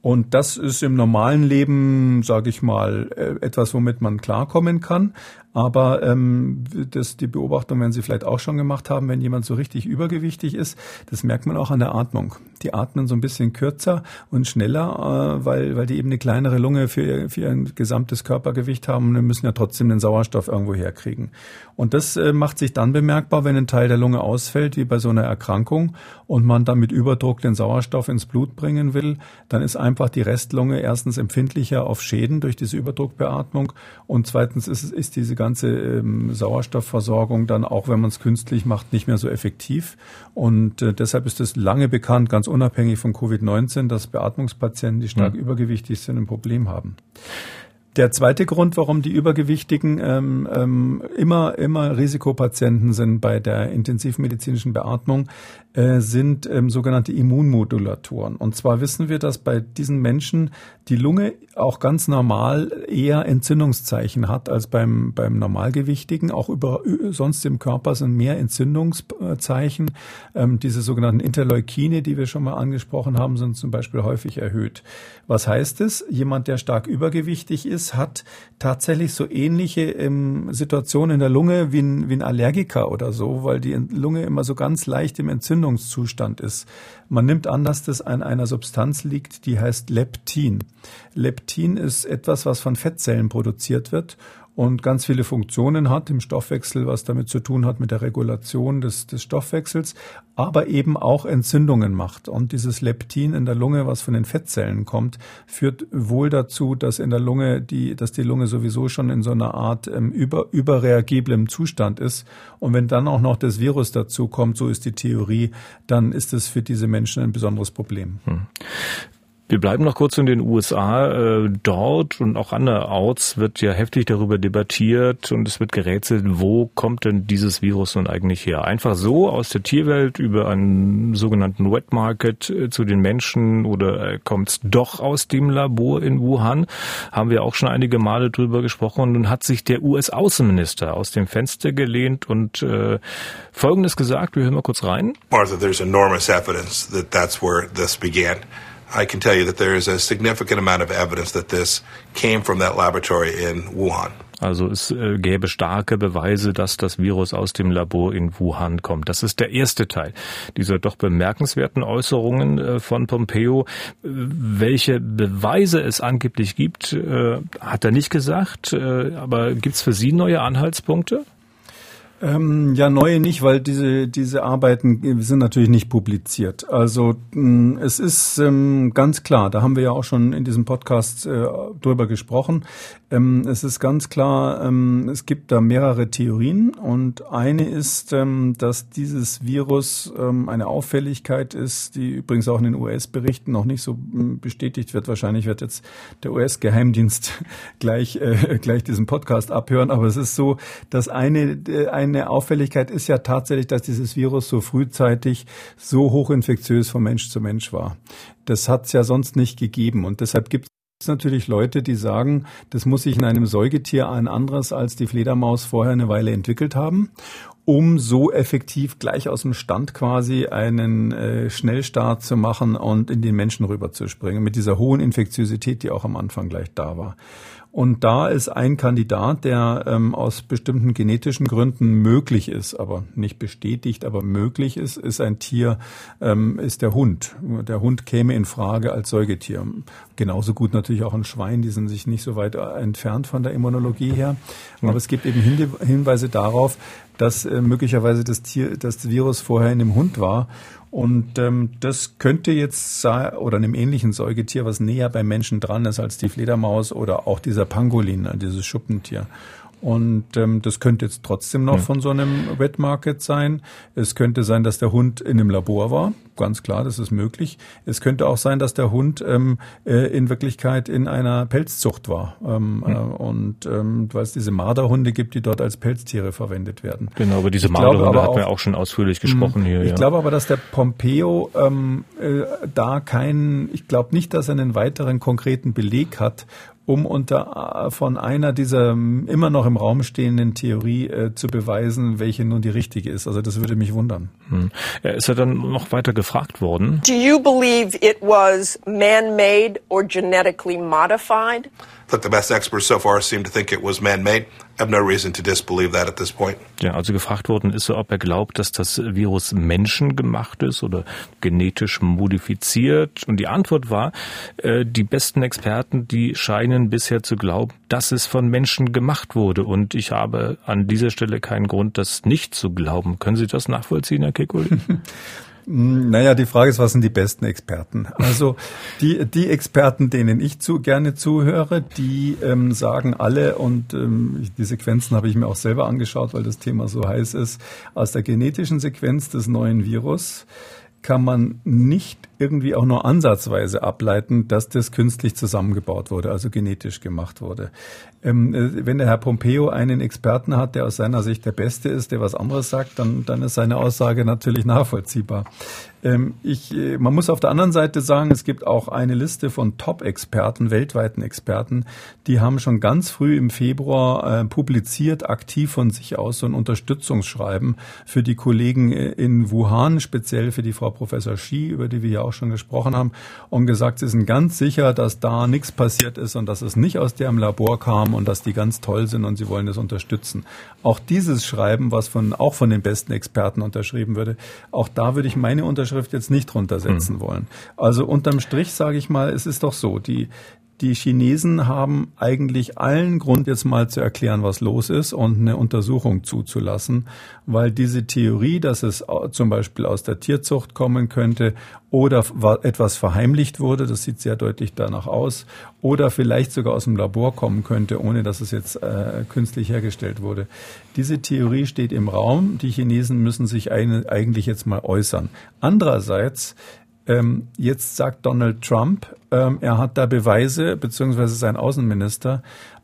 Und das ist im normalen Leben, sage ich mal, äh, etwas, womit man klarkommen kann. Aber ähm, das, die Beobachtung werden Sie vielleicht auch schon gemacht haben, wenn jemand so richtig übergewichtig ist, das merkt man auch an der Atmung. Die atmen so ein bisschen kürzer und schneller, äh, weil, weil die eben eine kleinere Lunge für, für ihr gesamtes Körpergewicht haben und müssen ja trotzdem den Sauerstoff irgendwo herkriegen. Und das äh, macht sich dann bemerkbar, wenn ein Teil der Lunge ausfällt, wie bei so einer Erkrankung, und man dann mit Überdruck den Sauerstoff ins Blut bringen will, dann ist einfach die Restlunge erstens empfindlicher auf Schäden durch diese Überdruckbeatmung und zweitens ist, ist diese ganze ähm, Sauerstoffversorgung dann auch, wenn man es künstlich macht, nicht mehr so effektiv. Und äh, deshalb ist es lange bekannt, ganz unabhängig von Covid-19, dass Beatmungspatienten, die stark mhm. übergewichtig sind, ein Problem haben. Der zweite Grund, warum die Übergewichtigen ähm, ähm, immer, immer Risikopatienten sind bei der intensivmedizinischen Beatmung, äh, sind ähm, sogenannte Immunmodulatoren. Und zwar wissen wir, dass bei diesen Menschen die Lunge auch ganz normal eher Entzündungszeichen hat als beim, beim Normalgewichtigen. Auch über, sonst im Körper sind mehr Entzündungszeichen. Ähm, diese sogenannten Interleukine, die wir schon mal angesprochen haben, sind zum Beispiel häufig erhöht. Was heißt es? Jemand, der stark übergewichtig ist, hat tatsächlich so ähnliche ähm, Situationen in der Lunge wie ein, wie ein Allergiker oder so, weil die Lunge immer so ganz leicht im Entzündungszustand ist. Man nimmt an, dass das an einer Substanz liegt, die heißt Leptin. Leptin ist etwas, was von Fettzellen produziert wird und ganz viele Funktionen hat im Stoffwechsel, was damit zu tun hat mit der Regulation des, des Stoffwechsels, aber eben auch Entzündungen macht. Und dieses Leptin in der Lunge, was von den Fettzellen kommt, führt wohl dazu, dass in der Lunge die, dass die Lunge sowieso schon in so einer Art ähm, über, überreagiblem Zustand ist. Und wenn dann auch noch das Virus dazu kommt, so ist die Theorie, dann ist es für diese Menschen ein besonderes Problem. Hm. Wir bleiben noch kurz in den USA. Äh, dort und auch anderorts wird ja heftig darüber debattiert und es wird gerätselt, wo kommt denn dieses Virus nun eigentlich her? Einfach so aus der Tierwelt über einen sogenannten Wet Market äh, zu den Menschen oder äh, kommt es doch aus dem Labor in Wuhan? Haben wir auch schon einige Male drüber gesprochen. Und nun hat sich der US-Außenminister aus dem Fenster gelehnt und äh, Folgendes gesagt. Wir hören mal kurz rein. Martha, there's enormous evidence that that's where this began. I can tell you that there is a significant amount of evidence that this came from that laboratory in Wuhan. Also es äh, gäbe starke Beweise, dass das Virus aus dem Labor in Wuhan kommt. Das ist der erste Teil dieser doch bemerkenswerten Äußerungen äh, von Pompeo. Welche Beweise es angeblich gibt, äh, hat er nicht gesagt. Äh, aber gibt es für Sie neue Anhaltspunkte? Ähm, ja, neue nicht, weil diese, diese Arbeiten sind natürlich nicht publiziert. Also mm, es ist ähm, ganz klar, da haben wir ja auch schon in diesem Podcast äh, drüber gesprochen. Ähm, es ist ganz klar, ähm, es gibt da mehrere Theorien und eine ist, ähm, dass dieses Virus ähm, eine Auffälligkeit ist, die übrigens auch in den US-Berichten noch nicht so mm, bestätigt wird. Wahrscheinlich wird jetzt der US-Geheimdienst gleich, äh, gleich diesen Podcast abhören, aber es ist so, dass eine, eine eine Auffälligkeit ist ja tatsächlich, dass dieses Virus so frühzeitig so hochinfektiös von Mensch zu Mensch war. Das hat es ja sonst nicht gegeben und deshalb gibt es natürlich Leute, die sagen, das muss sich in einem Säugetier ein anderes als die Fledermaus vorher eine Weile entwickelt haben, um so effektiv gleich aus dem Stand quasi einen äh, Schnellstart zu machen und in den Menschen rüberzuspringen, mit dieser hohen Infektiosität, die auch am Anfang gleich da war. Und da ist ein Kandidat, der ähm, aus bestimmten genetischen Gründen möglich ist, aber nicht bestätigt, aber möglich ist, ist ein Tier, ähm, ist der Hund. Der Hund käme in Frage als Säugetier. Genauso gut natürlich auch ein Schwein, die sind sich nicht so weit entfernt von der Immunologie her. Aber es gibt eben Hinweise darauf, dass äh, möglicherweise das Tier, das Virus vorher in dem Hund war und ähm, das könnte jetzt oder einem ähnlichen Säugetier, was näher beim Menschen dran ist als die Fledermaus oder auch dieser Pangolin, äh, dieses Schuppentier. Und ähm, das könnte jetzt trotzdem noch von so einem Wet Market sein. Es könnte sein, dass der Hund in einem Labor war. Ganz klar, das ist möglich. Es könnte auch sein, dass der Hund ähm, äh, in Wirklichkeit in einer Pelzzucht war. Ähm, mhm. äh, und ähm, weil es diese Marderhunde gibt, die dort als Pelztiere verwendet werden. Genau, über diese Marderhunde hatten wir auch schon ausführlich gesprochen hier. Ich ja. glaube aber, dass der Pompeo ähm, äh, da keinen, ich glaube nicht, dass er einen weiteren konkreten Beleg hat, um unter äh, von einer dieser ähm, immer noch im Raum stehenden Theorie äh, zu beweisen, welche nun die richtige ist. Also das würde mich wundern. Hm. Er ist ja dann noch weiter gefragt worden. Do you believe it was man-made or genetically modified? Look, the best experts so far seem to think it was man-made. I have no reason to disbelieve that at this point. Ja, also gefragt worden ist er, ob er glaubt, dass das Virus menschengemacht ist oder genetisch modifiziert. Und die Antwort war, äh, die besten Experten, die scheinen bisher zu glauben, dass es von Menschen gemacht wurde. Und ich habe an dieser Stelle keinen Grund, das nicht zu glauben. Können Sie das nachvollziehen, Herr Kekulé? Hm, naja, die Frage ist, was sind die besten Experten? Also die, die Experten, denen ich zu gerne zuhöre, die ähm, sagen alle, und ähm, die Sequenzen habe ich mir auch selber angeschaut, weil das Thema so heiß ist, aus der genetischen Sequenz des neuen Virus kann man nicht irgendwie auch nur ansatzweise ableiten, dass das künstlich zusammengebaut wurde, also genetisch gemacht wurde. Ähm, äh, wenn der Herr Pompeo einen Experten hat, der aus seiner Sicht der Beste ist, der was anderes sagt, dann, dann ist seine Aussage natürlich nachvollziehbar. Ähm, ich, äh, man muss auf der anderen Seite sagen, es gibt auch eine Liste von Top-Experten, weltweiten Experten, die haben schon ganz früh im Februar äh, publiziert, aktiv von sich aus so ein Unterstützungsschreiben für die Kollegen äh, in Wuhan, speziell für die Frau Professor Xi, über die wir ja auch schon gesprochen haben, und gesagt, sie sind ganz sicher, dass da nichts passiert ist und dass es nicht aus dem Labor kam und dass die ganz toll sind und sie wollen das unterstützen. Auch dieses Schreiben, was von, auch von den besten Experten unterschrieben würde, auch da würde ich meine Unterschrift jetzt nicht runtersetzen mhm. wollen. Also unterm Strich sage ich mal, es ist doch so, die, die Chinesen haben eigentlich allen Grund, jetzt mal zu erklären, was los ist und eine Untersuchung zuzulassen, weil diese Theorie, dass es zum Beispiel aus der Tierzucht kommen könnte oder etwas verheimlicht wurde, das sieht sehr deutlich danach aus, oder vielleicht sogar aus dem Labor kommen könnte, ohne dass es jetzt äh, künstlich hergestellt wurde. Diese Theorie steht im Raum. Die Chinesen müssen sich eine, eigentlich jetzt mal äußern. Andererseits ähm, jetzt sagt Donald Trump, ähm, er hat da Beweise, beziehungsweise sein Außenminister.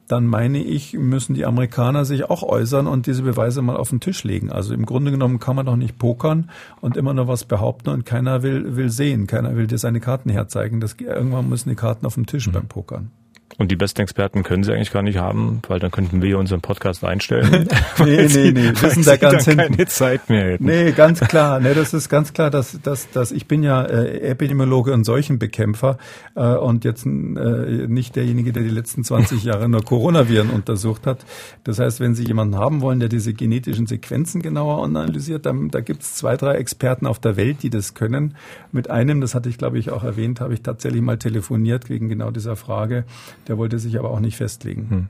Dann meine ich, müssen die Amerikaner sich auch äußern und diese Beweise mal auf den Tisch legen. Also im Grunde genommen kann man doch nicht pokern und immer nur was behaupten und keiner will, will sehen, keiner will dir seine Karten herzeigen. Das, irgendwann müssen die Karten auf dem Tisch mhm. beim Pokern. Und die besten Experten können sie eigentlich gar nicht haben, weil dann könnten wir unseren Podcast einstellen. nee, nee, nee, wir sind da ganz hinten. keine Zeit mehr hätten. Nee, ganz klar. Nee, das ist ganz klar, dass, dass, dass ich bin ja äh, Epidemiologe und Seuchenbekämpfer äh, und jetzt äh, nicht derjenige, der die letzten 20 Jahre nur Coronaviren untersucht hat. Das heißt, wenn Sie jemanden haben wollen, der diese genetischen Sequenzen genauer analysiert, dann, da gibt es zwei, drei Experten auf der Welt, die das können. Mit einem, das hatte ich glaube ich auch erwähnt, habe ich tatsächlich mal telefoniert wegen genau dieser Frage der wollte sich aber auch nicht festlegen. Hm.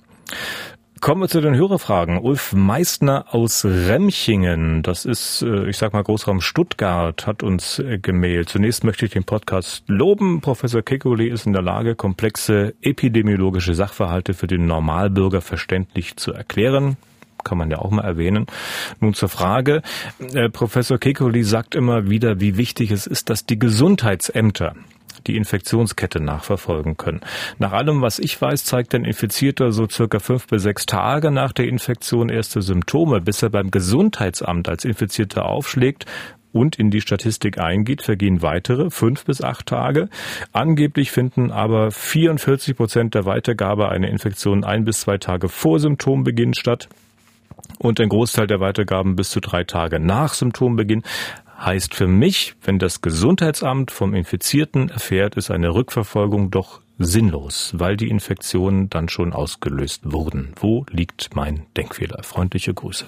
Kommen wir zu den Hörerfragen. Ulf Meistner aus Remchingen, das ist, äh, ich sag mal, Großraum Stuttgart, hat uns äh, gemailt. Zunächst möchte ich den Podcast loben. Professor Kekulé ist in der Lage, komplexe epidemiologische Sachverhalte für den Normalbürger verständlich zu erklären kann man ja auch mal erwähnen. Nun zur Frage. Äh, Professor Kekulé sagt immer wieder, wie wichtig es ist, dass die Gesundheitsämter die Infektionskette nachverfolgen können. Nach allem, was ich weiß, zeigt ein Infizierter so circa fünf bis sechs Tage nach der Infektion erste Symptome, bis er beim Gesundheitsamt als Infizierter aufschlägt und in die Statistik eingeht, vergehen weitere fünf bis acht Tage. Angeblich finden aber 44 Prozent der Weitergabe einer Infektion ein bis zwei Tage vor Symptombeginn statt und ein Großteil der Weitergaben bis zu drei Tage nach Symptombeginn heißt für mich, wenn das Gesundheitsamt vom Infizierten erfährt, ist eine Rückverfolgung doch sinnlos, weil die Infektionen dann schon ausgelöst wurden. Wo liegt mein Denkfehler? Freundliche Grüße.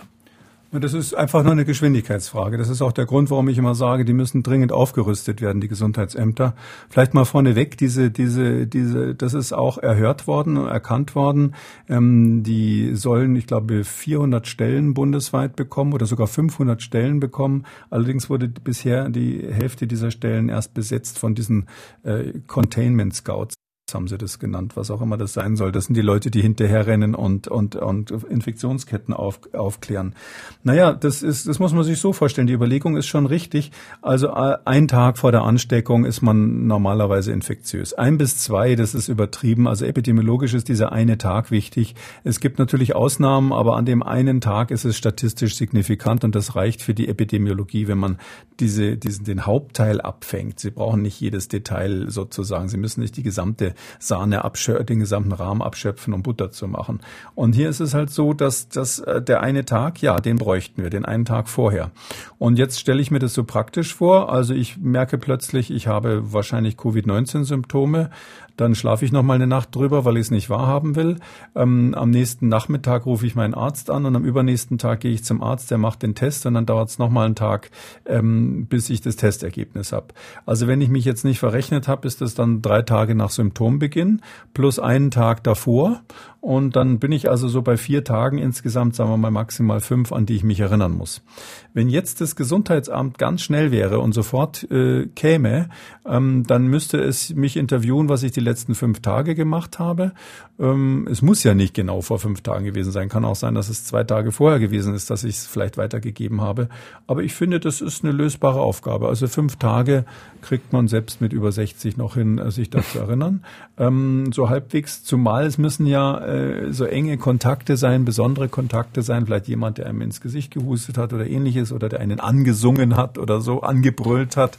Das ist einfach nur eine Geschwindigkeitsfrage. Das ist auch der Grund, warum ich immer sage, die müssen dringend aufgerüstet werden, die Gesundheitsämter. Vielleicht mal vorneweg, diese, diese, diese, das ist auch erhört worden, erkannt worden. Ähm, die sollen, ich glaube, 400 Stellen bundesweit bekommen oder sogar 500 Stellen bekommen. Allerdings wurde bisher die Hälfte dieser Stellen erst besetzt von diesen äh, Containment Scouts haben sie das genannt, was auch immer das sein soll. Das sind die Leute, die hinterherrennen und, und, und Infektionsketten auf, aufklären. Naja, das ist, das muss man sich so vorstellen. Die Überlegung ist schon richtig. Also äh, ein Tag vor der Ansteckung ist man normalerweise infektiös. Ein bis zwei, das ist übertrieben. Also epidemiologisch ist dieser eine Tag wichtig. Es gibt natürlich Ausnahmen, aber an dem einen Tag ist es statistisch signifikant und das reicht für die Epidemiologie, wenn man diese, diesen, den Hauptteil abfängt. Sie brauchen nicht jedes Detail sozusagen. Sie müssen nicht die gesamte Sahne abschöpfen, den gesamten Rahmen abschöpfen, um Butter zu machen. Und hier ist es halt so, dass, dass äh, der eine Tag, ja, den bräuchten wir, den einen Tag vorher. Und jetzt stelle ich mir das so praktisch vor. Also ich merke plötzlich, ich habe wahrscheinlich Covid-19-Symptome. Dann schlafe ich noch mal eine Nacht drüber, weil ich es nicht wahrhaben will. Ähm, am nächsten Nachmittag rufe ich meinen Arzt an und am übernächsten Tag gehe ich zum Arzt, der macht den Test und dann dauert es noch mal einen Tag, ähm, bis ich das Testergebnis habe. Also wenn ich mich jetzt nicht verrechnet habe, ist das dann drei Tage nach Symptombeginn plus einen Tag davor. Und dann bin ich also so bei vier Tagen insgesamt, sagen wir mal maximal fünf, an die ich mich erinnern muss. Wenn jetzt das Gesundheitsamt ganz schnell wäre und sofort äh, käme, ähm, dann müsste es mich interviewen, was ich die letzten fünf Tage gemacht habe. Ähm, es muss ja nicht genau vor fünf Tagen gewesen sein. Kann auch sein, dass es zwei Tage vorher gewesen ist, dass ich es vielleicht weitergegeben habe. Aber ich finde, das ist eine lösbare Aufgabe. Also fünf Tage kriegt man selbst mit über 60 noch hin, äh, sich dazu erinnern. Ähm, so halbwegs, zumal es müssen ja äh, so enge Kontakte sein, besondere Kontakte sein, vielleicht jemand, der einem ins Gesicht gehustet hat oder ähnliches oder der einen angesungen hat oder so, angebrüllt hat.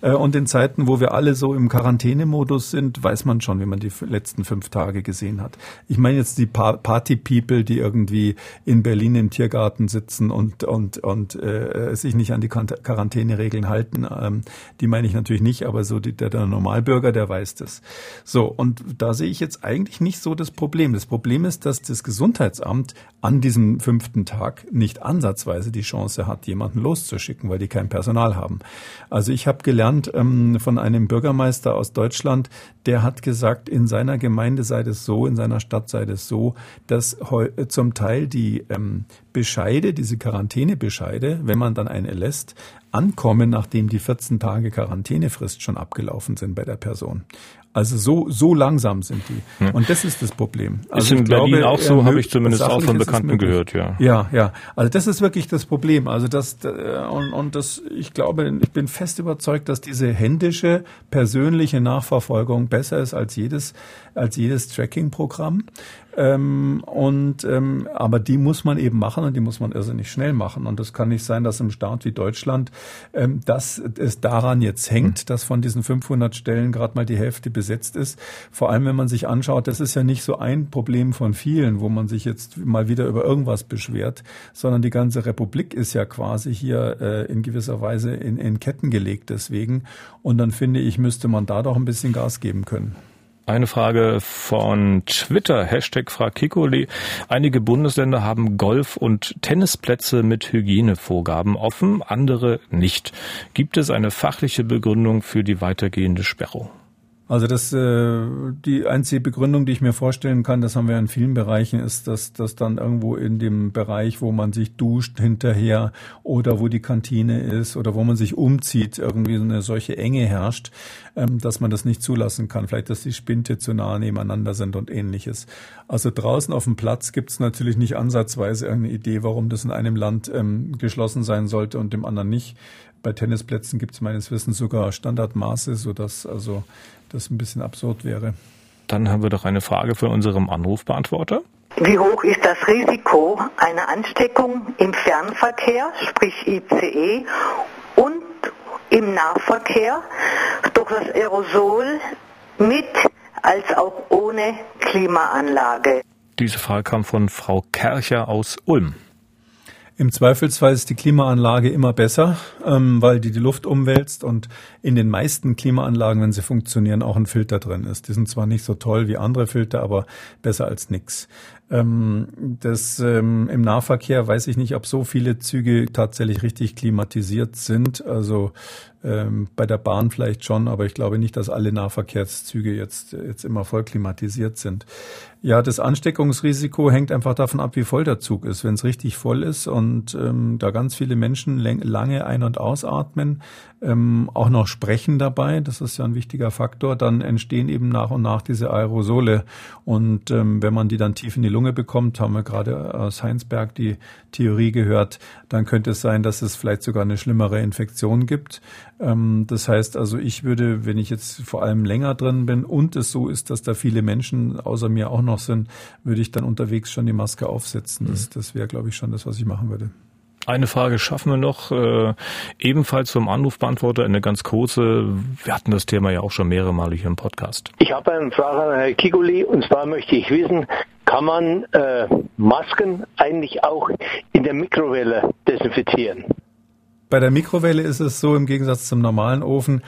Äh, und in Zeiten, wo wir alle so im Quarantänemodus sind, weiß man schon, wie man die letzten fünf Tage gesehen hat. Ich meine jetzt die Party-People, die irgendwie in Berlin im Tiergarten sitzen und, und, und äh, sich nicht an die Quarantäneregeln halten, ähm, die meine ich natürlich nicht, aber so die, der, der Normalbürger, der weiß das. So, und da sehe ich jetzt eigentlich nicht so das Problem. Das Problem ist, dass das Gesundheitsamt an diesem fünften Tag nicht ansatzweise die Chance hat, jemanden loszuschicken, weil die kein Personal haben. Also ich habe gelernt ähm, von einem Bürgermeister aus Deutschland, der hat gesagt, in seiner Gemeinde sei es so, in seiner Stadt sei es so, dass zum Teil die ähm, Bescheide, diese Quarantänebescheide, wenn man dann eine lässt, ankommen, nachdem die 14 Tage Quarantänefrist schon abgelaufen sind bei der Person. Also so, so langsam sind die. Und das ist das Problem. Also ist in Berlin glaube, auch so, habe ich zumindest auch von Bekannten gehört, ja. Ja, ja. Also das ist wirklich das Problem. Also das, äh, und, und das, ich glaube, ich bin fest überzeugt, dass diese händische, persönliche Nachverfolgung besser ist als jedes, als jedes Tracking-Programm. Ähm, und ähm, aber die muss man eben machen und die muss man irrsinnig schnell machen. Und das kann nicht sein, dass im Staat wie Deutschland, ähm, dass es daran jetzt hängt, mhm. dass von diesen 500 Stellen gerade mal die Hälfte besetzt ist. Vor allem, wenn man sich anschaut, das ist ja nicht so ein Problem von vielen, wo man sich jetzt mal wieder über irgendwas beschwert, sondern die ganze Republik ist ja quasi hier äh, in gewisser Weise in, in Ketten gelegt deswegen. Und dann finde ich, müsste man da doch ein bisschen Gas geben können. Eine Frage von Twitter, Hashtag Frakikoli. Einige Bundesländer haben Golf- und Tennisplätze mit Hygienevorgaben offen, andere nicht. Gibt es eine fachliche Begründung für die weitergehende Sperrung? Also das äh, die einzige Begründung, die ich mir vorstellen kann, das haben wir in vielen Bereichen, ist, dass das dann irgendwo in dem Bereich, wo man sich duscht hinterher oder wo die Kantine ist oder wo man sich umzieht, irgendwie eine solche Enge herrscht, ähm, dass man das nicht zulassen kann. Vielleicht, dass die Spinte zu nah nebeneinander sind und ähnliches. Also draußen auf dem Platz gibt es natürlich nicht ansatzweise irgendeine Idee, warum das in einem Land ähm, geschlossen sein sollte und dem anderen nicht. Bei Tennisplätzen gibt es meines Wissens sogar Standardmaße, sodass also das ein bisschen absurd wäre. Dann haben wir doch eine Frage von unserem Anrufbeantworter. Wie hoch ist das Risiko einer Ansteckung im Fernverkehr, sprich ICE, und im Nahverkehr durch das Aerosol mit als auch ohne Klimaanlage? Diese Frage kam von Frau Kercher aus Ulm. Im Zweifelsfall ist die Klimaanlage immer besser, ähm, weil die die Luft umwälzt und in den meisten Klimaanlagen, wenn sie funktionieren, auch ein Filter drin ist. Die sind zwar nicht so toll wie andere Filter, aber besser als nix. Ähm, das, ähm, Im Nahverkehr weiß ich nicht, ob so viele Züge tatsächlich richtig klimatisiert sind. Also ähm, bei der Bahn vielleicht schon, aber ich glaube nicht, dass alle Nahverkehrszüge jetzt, jetzt immer voll klimatisiert sind. Ja, das Ansteckungsrisiko hängt einfach davon ab, wie voll der Zug ist. Wenn es richtig voll ist und ähm, da ganz viele Menschen lange ein- und ausatmen, ähm, auch noch sprechen dabei, das ist ja ein wichtiger Faktor, dann entstehen eben nach und nach diese Aerosole. Und ähm, wenn man die dann tief in die Lunge bekommt, haben wir gerade aus Heinsberg die Theorie gehört, dann könnte es sein, dass es vielleicht sogar eine schlimmere Infektion gibt. Ähm, das heißt also, ich würde, wenn ich jetzt vor allem länger drin bin und es so ist, dass da viele Menschen außer mir auch noch sind, würde ich dann unterwegs schon die Maske aufsetzen. Das, mhm. das wäre, glaube ich, schon das, was ich machen würde. Eine Frage schaffen wir noch, äh, ebenfalls zum Anrufbeantworter, eine ganz kurze. Wir hatten das Thema ja auch schon mehrere Male hier im Podcast. Ich habe eine Frage an Herrn Kigoli und zwar möchte ich wissen, kann man äh, Masken eigentlich auch in der Mikrowelle desinfizieren? Bei der Mikrowelle ist es so, im Gegensatz zum normalen Ofen,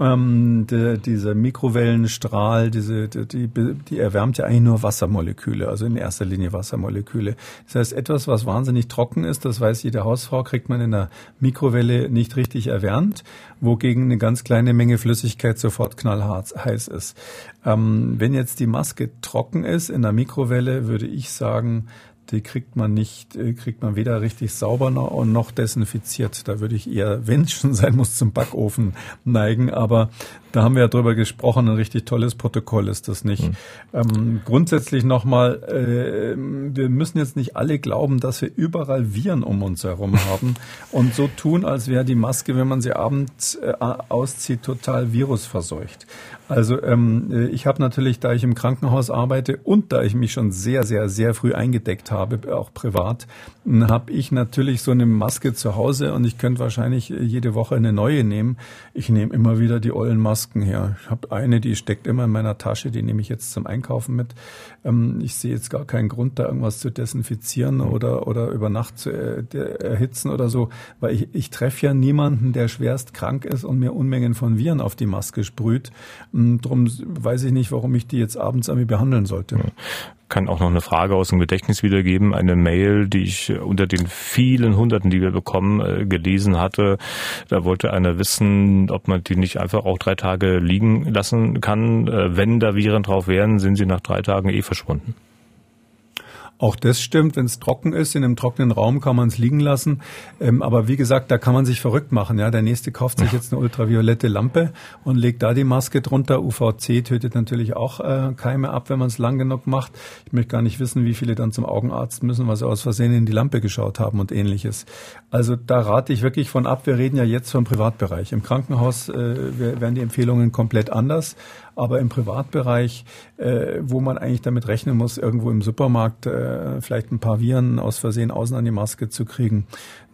Ähm, de, dieser Mikrowellenstrahl, diese, die, die, die erwärmt ja eigentlich nur Wassermoleküle, also in erster Linie Wassermoleküle. Das heißt, etwas, was wahnsinnig trocken ist, das weiß jede Hausfrau, kriegt man in der Mikrowelle nicht richtig erwärmt, wogegen eine ganz kleine Menge Flüssigkeit sofort knallhart heiß ist. Ähm, wenn jetzt die Maske trocken ist in der Mikrowelle, würde ich sagen, die kriegt man nicht, äh, kriegt man weder richtig sauber noch, noch desinfiziert. Da würde ich eher, wenn es schon sein muss, zum Backofen neigen. Aber da haben wir ja drüber gesprochen, ein richtig tolles Protokoll ist das nicht. Mhm. Ähm, grundsätzlich nochmal, äh, wir müssen jetzt nicht alle glauben, dass wir überall Viren um uns herum haben und so tun, als wäre die Maske, wenn man sie abends äh, auszieht, total virusverseucht. Also ähm, äh, ich habe natürlich, da ich im Krankenhaus arbeite und da ich mich schon sehr, sehr, sehr früh eingedeckt habe, auch privat, habe ich natürlich so eine Maske zu Hause und ich könnte wahrscheinlich jede Woche eine neue nehmen. Ich nehme immer wieder die ollen Masken her. Ich habe eine, die steckt immer in meiner Tasche, die nehme ich jetzt zum Einkaufen mit. Ähm, ich sehe jetzt gar keinen Grund, da irgendwas zu desinfizieren oder, oder über Nacht zu äh, erhitzen oder so, weil ich, ich treffe ja niemanden, der schwerst krank ist und mir Unmengen von Viren auf die Maske sprüht. Ähm, drum weiß ich nicht, warum ich die jetzt abends irgendwie behandeln sollte kann auch noch eine Frage aus dem Gedächtnis wiedergeben. Eine Mail, die ich unter den vielen Hunderten, die wir bekommen, äh, gelesen hatte. Da wollte einer wissen, ob man die nicht einfach auch drei Tage liegen lassen kann. Äh, wenn da Viren drauf wären, sind sie nach drei Tagen eh verschwunden. Auch das stimmt, wenn es trocken ist, in einem trockenen Raum kann man es liegen lassen. Ähm, aber wie gesagt, da kann man sich verrückt machen. Ja, der nächste kauft sich jetzt eine ultraviolette Lampe und legt da die Maske drunter. UVC tötet natürlich auch äh, Keime ab, wenn man es lang genug macht. Ich möchte gar nicht wissen, wie viele dann zum Augenarzt müssen, weil sie aus Versehen in die Lampe geschaut haben und ähnliches. Also da rate ich wirklich von ab. Wir reden ja jetzt vom Privatbereich. Im Krankenhaus äh, werden die Empfehlungen komplett anders. Aber im Privatbereich, äh, wo man eigentlich damit rechnen muss, irgendwo im Supermarkt äh, vielleicht ein paar Viren aus Versehen außen an die Maske zu kriegen,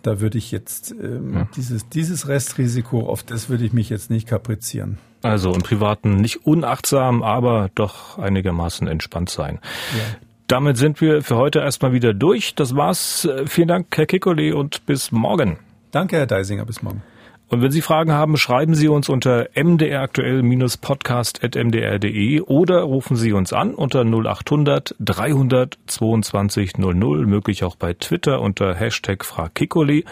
da würde ich jetzt ähm, ja. dieses, dieses Restrisiko, auf das würde ich mich jetzt nicht kaprizieren. Also im Privaten nicht unachtsam, aber doch einigermaßen entspannt sein. Ja. Damit sind wir für heute erstmal wieder durch. Das war's. Vielen Dank, Herr Kikoli, und bis morgen. Danke, Herr Deisinger. Bis morgen. Und wenn Sie Fragen haben, schreiben Sie uns unter mdraktuell-podcast.mdr.de oder rufen Sie uns an unter 0800 322 00, möglich auch bei Twitter unter Hashtag FragKikoli.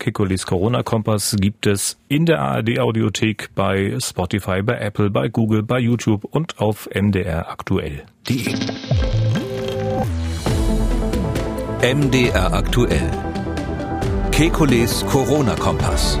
Kikolis Corona-Kompass gibt es in der ARD-Audiothek, bei Spotify, bei Apple, bei Google, bei YouTube und auf mdraktuell.de. MDR aktuell. Kekules Corona-Kompass.